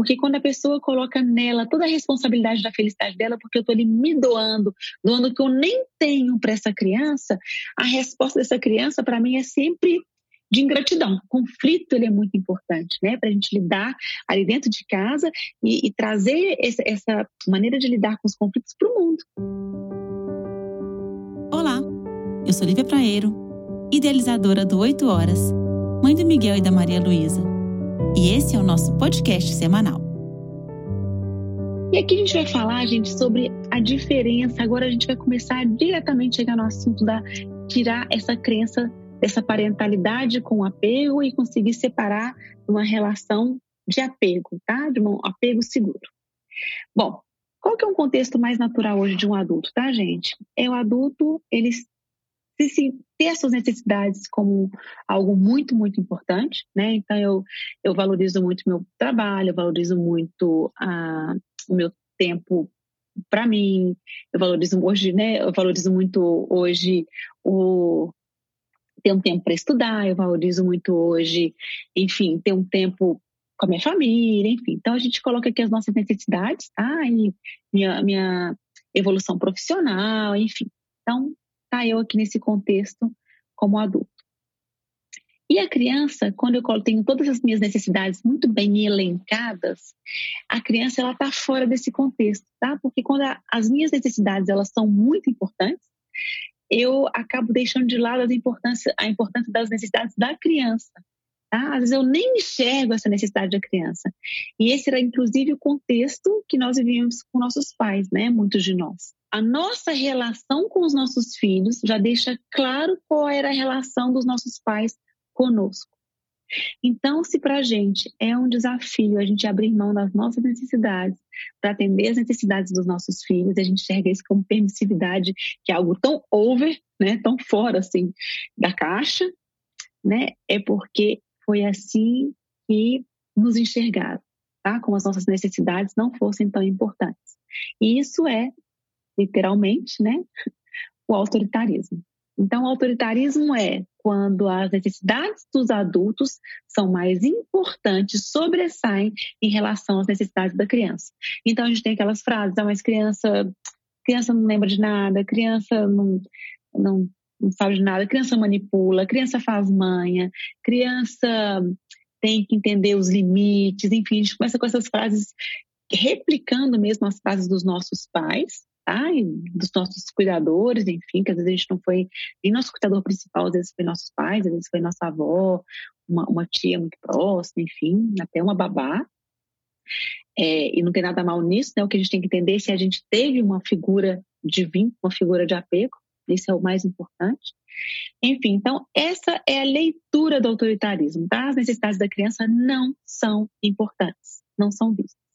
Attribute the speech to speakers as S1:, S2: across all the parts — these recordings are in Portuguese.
S1: Porque quando a pessoa coloca nela toda a responsabilidade da felicidade dela, porque eu estou ali me doando, doando o que eu nem tenho para essa criança, a resposta dessa criança, para mim, é sempre de ingratidão. O conflito ele é muito importante, né, para a gente lidar ali dentro de casa e, e trazer essa, maneira de lidar com os conflitos para o mundo.
S2: Olá, eu sou Lívia Praeiro, idealizadora do 8 Horas, mãe do Miguel e da Maria Luísa, e esse é o nosso podcast semanal.
S1: E aqui a gente vai falar, gente, sobre a diferença. Agora a gente vai começar diretamente chegar no assunto da tirar essa crença dessa parentalidade com apego e conseguir separar uma relação de apego, tá? De um apego seguro. Bom, qual que é um contexto mais natural hoje de um adulto, tá, gente? É o adulto, ele se ter as suas necessidades como algo muito, muito importante, né? Então, eu, eu valorizo muito meu trabalho, eu valorizo muito a, o meu tempo para mim, eu valorizo hoje, né? Eu valorizo muito hoje o ter um tempo para estudar, eu valorizo muito hoje, enfim, ter um tempo com a minha família, enfim. Então a gente coloca aqui as nossas necessidades, tá? E minha, minha evolução profissional, enfim. Então, tá eu aqui nesse contexto como adulto. E a criança, quando eu tenho todas as minhas necessidades muito bem elencadas, a criança ela está fora desse contexto, tá? Porque quando a, as minhas necessidades elas são muito importantes, eu acabo deixando de lado a importância, a importância das necessidades da criança. Tá? Às vezes eu nem enxergo essa necessidade da criança. E esse era, inclusive, o contexto que nós vivíamos com nossos pais, né? Muitos de nós. A nossa relação com os nossos filhos já deixa claro qual era a relação dos nossos pais conosco. Então, se para a gente é um desafio a gente abrir mão das nossas necessidades para atender as necessidades dos nossos filhos, a gente enxerga isso como permissividade, que é algo tão over, né, tão fora assim da caixa, né, é porque foi assim que nos enxergaram, tá? Como as nossas necessidades não fossem tão importantes. E isso é literalmente, né, o autoritarismo. Então, o autoritarismo é quando as necessidades dos adultos são mais importantes, sobressaem em relação às necessidades da criança. Então, a gente tem aquelas frases, ah, mas criança, criança não lembra de nada, criança não, não, não sabe de nada, criança manipula, criança faz manha, criança tem que entender os limites, enfim, a gente começa com essas frases replicando mesmo as frases dos nossos pais, dos nossos cuidadores, enfim, que às vezes a gente não foi nem nosso cuidador principal, às vezes foi nossos pais, às vezes foi nossa avó, uma, uma tia muito próxima, enfim, até uma babá. É, e não tem nada mal nisso, né? O que a gente tem que entender é se a gente teve uma figura de vínculo, uma figura de apego, isso é o mais importante. Enfim, então, essa é a leitura do autoritarismo, tá? As necessidades da criança não são importantes, não são vistas.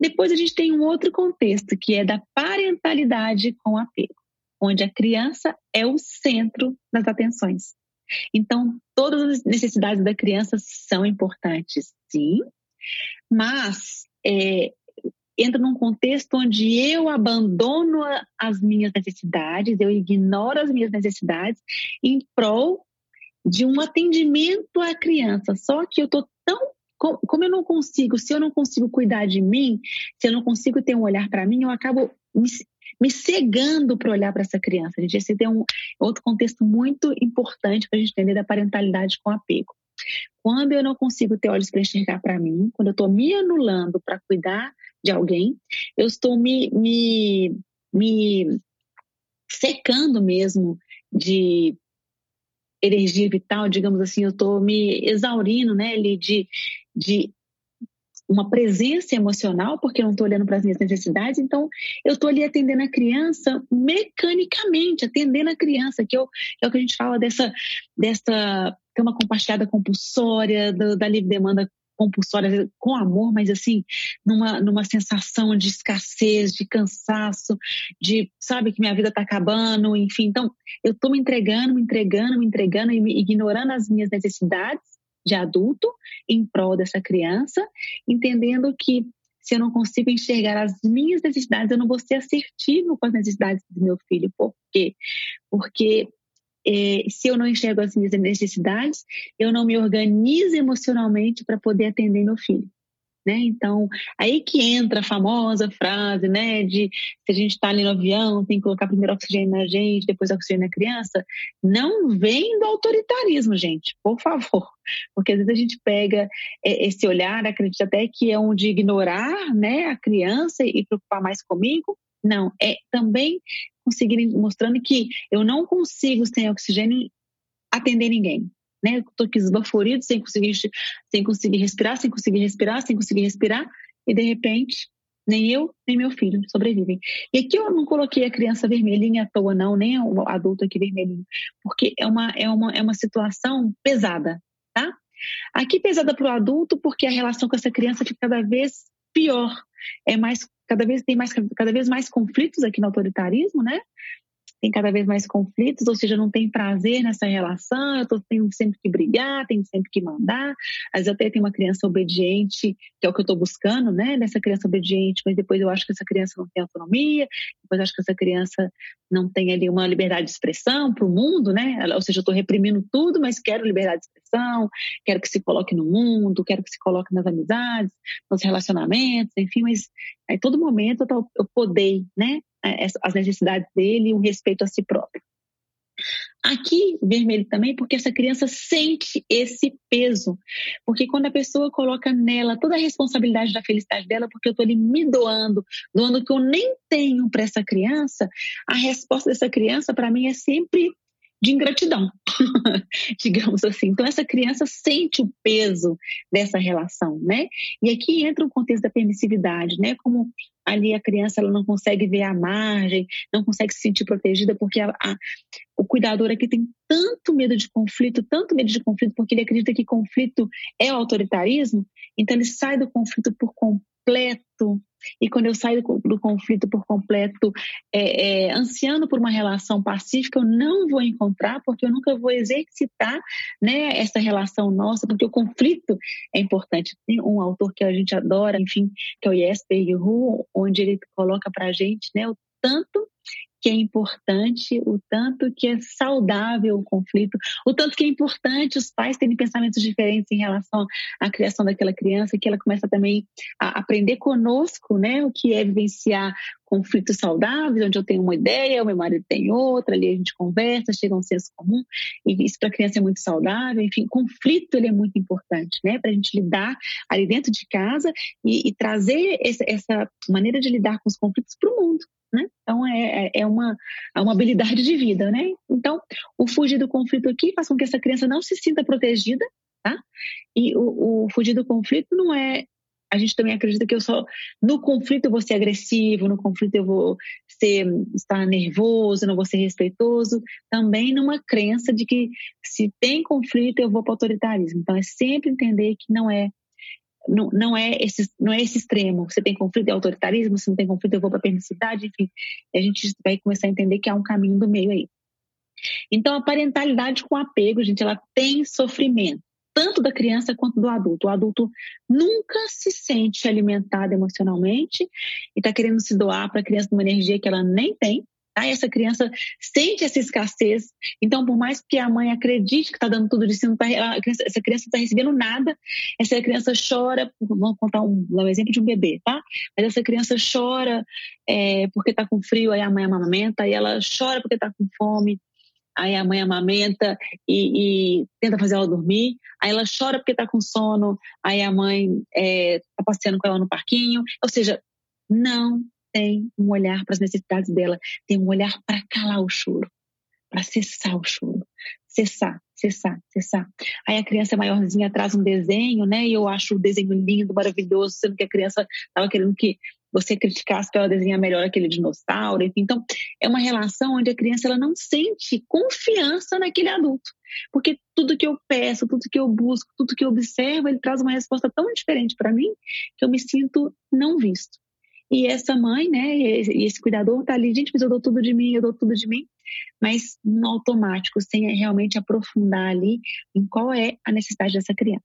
S1: Depois a gente tem um outro contexto, que é da parentalidade com apego, onde a criança é o centro das atenções. Então, todas as necessidades da criança são importantes, sim, mas é, entra num contexto onde eu abandono as minhas necessidades, eu ignoro as minhas necessidades em prol de um atendimento à criança. Só que eu estou tão como eu não consigo, se eu não consigo cuidar de mim, se eu não consigo ter um olhar para mim, eu acabo me, me cegando para olhar para essa criança. Gente, esse é um outro contexto muito importante para a gente entender da parentalidade com apego. Quando eu não consigo ter olhos para enxergar para mim, quando eu estou me anulando para cuidar de alguém, eu estou me, me, me secando mesmo de energia vital, digamos assim, eu estou me exaurindo, né, de, de uma presença emocional, porque eu não estou olhando para as minhas necessidades, então eu estou ali atendendo a criança mecanicamente, atendendo a criança, que, eu, que é o que a gente fala dessa, dessa cama compartilhada compulsória, do, da livre demanda compulsória com amor, mas assim, numa, numa sensação de escassez, de cansaço, de, sabe, que minha vida está acabando, enfim. Então, eu estou me entregando, me entregando, me entregando ignorando as minhas necessidades de adulto em prol dessa criança, entendendo que se eu não consigo enxergar as minhas necessidades, eu não vou ser assertivo com as necessidades do meu filho. Por quê? Porque é, se eu não enxergo as minhas necessidades, eu não me organizo emocionalmente para poder atender meu filho. Né? Então, aí que entra a famosa frase, né, de se a gente está ali no avião, tem que colocar primeiro oxigênio na gente, depois oxigênio na criança. Não vem do autoritarismo, gente, por favor. Porque às vezes a gente pega é, esse olhar, acredita até que é um de ignorar, né, a criança e preocupar mais comigo. Não, é também conseguir mostrando que eu não consigo sem oxigênio atender ninguém né? Tô aqui esbaforido, sem conseguir, sem conseguir respirar, sem conseguir respirar, sem conseguir respirar, e de repente nem eu, nem meu filho sobrevivem. E aqui eu não coloquei a criança vermelhinha à toa, não, nem o adulto aqui vermelhinho, porque é uma, é uma, é uma situação pesada, tá? Aqui pesada para o adulto, porque a relação com essa criança fica cada vez pior. É mais, cada vez tem mais, cada vez mais conflitos aqui no autoritarismo, né? Tem cada vez mais conflitos, ou seja, não tem prazer nessa relação, eu tô, tenho sempre que brigar, tenho sempre que mandar. Às vezes até tenho uma criança obediente, que é o que eu estou buscando, né? Nessa criança obediente, mas depois eu acho que essa criança não tem autonomia, depois eu acho que essa criança não tem ali uma liberdade de expressão para o mundo, né? Ou seja, eu estou reprimindo tudo, mas quero liberdade de expressão, quero que se coloque no mundo, quero que se coloque nas amizades, nos relacionamentos, enfim, mas a todo momento eu, eu podei, né? As necessidades dele e o respeito a si próprio. Aqui, vermelho também, porque essa criança sente esse peso. Porque quando a pessoa coloca nela toda a responsabilidade da felicidade dela, porque eu estou ali me doando, doando o que eu nem tenho para essa criança, a resposta dessa criança, para mim, é sempre de ingratidão, digamos assim. Então, essa criança sente o peso dessa relação, né? E aqui entra o contexto da permissividade, né? Como ali a criança ela não consegue ver a margem, não consegue se sentir protegida, porque a, a, o cuidador aqui tem tanto medo de conflito, tanto medo de conflito, porque ele acredita que conflito é autoritarismo, então ele sai do conflito por completo e quando eu saio do, conflito por completo, é, é, ansiando por uma relação pacífica, eu não vou encontrar, porque eu nunca vou exercitar né, essa relação nossa, porque o conflito é importante. Tem um autor que a gente adora, enfim, que é o Jesper Hu, onde ele coloca para a gente né, o tanto que é importante, o tanto que é saudável o conflito, o tanto que é importante os pais terem pensamentos diferentes em relação à criação daquela criança, que ela começa também a aprender conosco, né, o que é vivenciar conflitos saudáveis, onde eu tenho uma ideia, o meu marido tem outra, ali a gente conversa, chega um senso comum, e isso para a criança é muito saudável. Enfim, conflito ele é muito importante, né, para a gente lidar ali dentro de casa e, e trazer essa, essa maneira de lidar com os conflitos para o mundo. Né? Então, é, é, é uma, é uma habilidade de vida, né? Então, o fugir do conflito aqui faz com que essa criança não se sinta protegida, tá? E o, o fugir do conflito não é a gente também acredita que eu só no conflito eu vou ser agressivo, no conflito eu vou ser estar nervoso, não vou ser respeitoso, também numa crença de que se tem conflito eu vou para o autoritarismo. Então é sempre entender que não é não, não, é esse, não é esse extremo. Você tem conflito de autoritarismo, se não tem conflito, eu vou para permissividade, enfim. A gente vai começar a entender que há um caminho do meio aí. Então, a parentalidade com apego, gente, ela tem sofrimento, tanto da criança quanto do adulto. O adulto nunca se sente alimentado emocionalmente e está querendo se doar para a criança uma energia que ela nem tem. Tá? Essa criança sente essa escassez. Então, por mais que a mãe acredite que está dando tudo de si, tá, essa criança está recebendo nada. Essa criança chora. Vamos contar um, um, exemplo de um bebê, tá? Mas essa criança chora é, porque está com frio, aí a mãe amamenta, aí ela chora porque está com fome. Aí a mãe amamenta e, e, tenta fazer ela dormir. Aí ela chora porque está com sono. Aí a mãe está é, tá passeando com ela no parquinho. Ou seja, não tem um olhar para as necessidades dela, tem um olhar para calar o choro, para cessar o choro, cessar, cessar, cessar. Aí a criança maiorzinha traz um desenho, né? E eu acho o desenho lindo, maravilhoso, sendo que a criança estava querendo que você criticasse para ela desenhar melhor aquele dinossauro. Enfim. Então, é uma relação onde a criança ela não sente confiança naquele adulto. Porque tudo que eu peço, tudo que eu busco, tudo que eu observo, ele traz uma resposta tão diferente para mim que eu me sinto não visto. E essa mãe, né, e esse cuidador tá ali, gente, mas eu dou tudo de mim, eu dou tudo de mim, mas no automático, sem realmente aprofundar ali em qual é a necessidade dessa criança.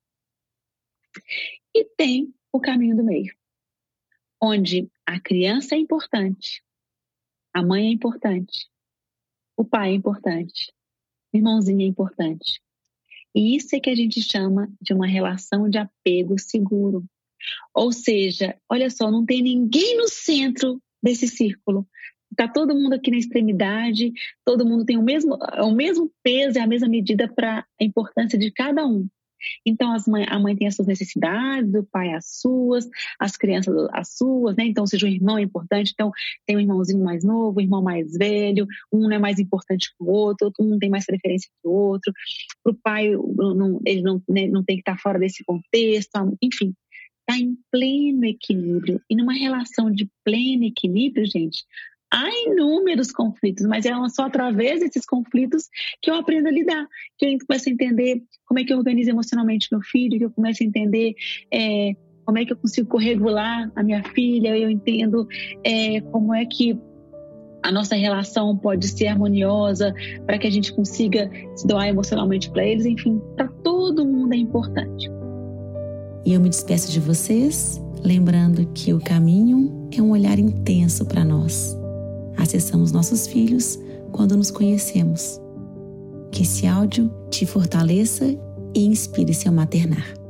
S1: E tem o caminho do meio, onde a criança é importante, a mãe é importante, o pai é importante, o irmãozinho é importante. E isso é que a gente chama de uma relação de apego seguro. Ou seja, olha só, não tem ninguém no centro desse círculo. Está todo mundo aqui na extremidade, todo mundo tem o mesmo, o mesmo peso e a mesma medida para a importância de cada um. Então, mãe, a mãe tem as suas necessidades, o pai as suas, as crianças as suas, né? Então, seja um irmão é importante, então tem um irmãozinho mais novo, um irmão mais velho, um é mais importante que o outro, um tem mais preferência que o outro. Para o pai, não, ele não, né, não tem que estar fora desse contexto, enfim. Está em pleno equilíbrio. E numa relação de pleno equilíbrio, gente, há inúmeros conflitos, mas é só através desses conflitos que eu aprendo a lidar, que eu começo a entender como é que eu organizo emocionalmente meu filho, que eu começo a entender é, como é que eu consigo corregular a minha filha, eu entendo é, como é que a nossa relação pode ser harmoniosa para que a gente consiga se doar emocionalmente para eles, enfim, para todo mundo é importante.
S2: E eu me despeço de vocês, lembrando que o caminho é um olhar intenso para nós acessamos nossos filhos quando nos conhecemos. Que esse áudio te fortaleça e inspire seu maternar.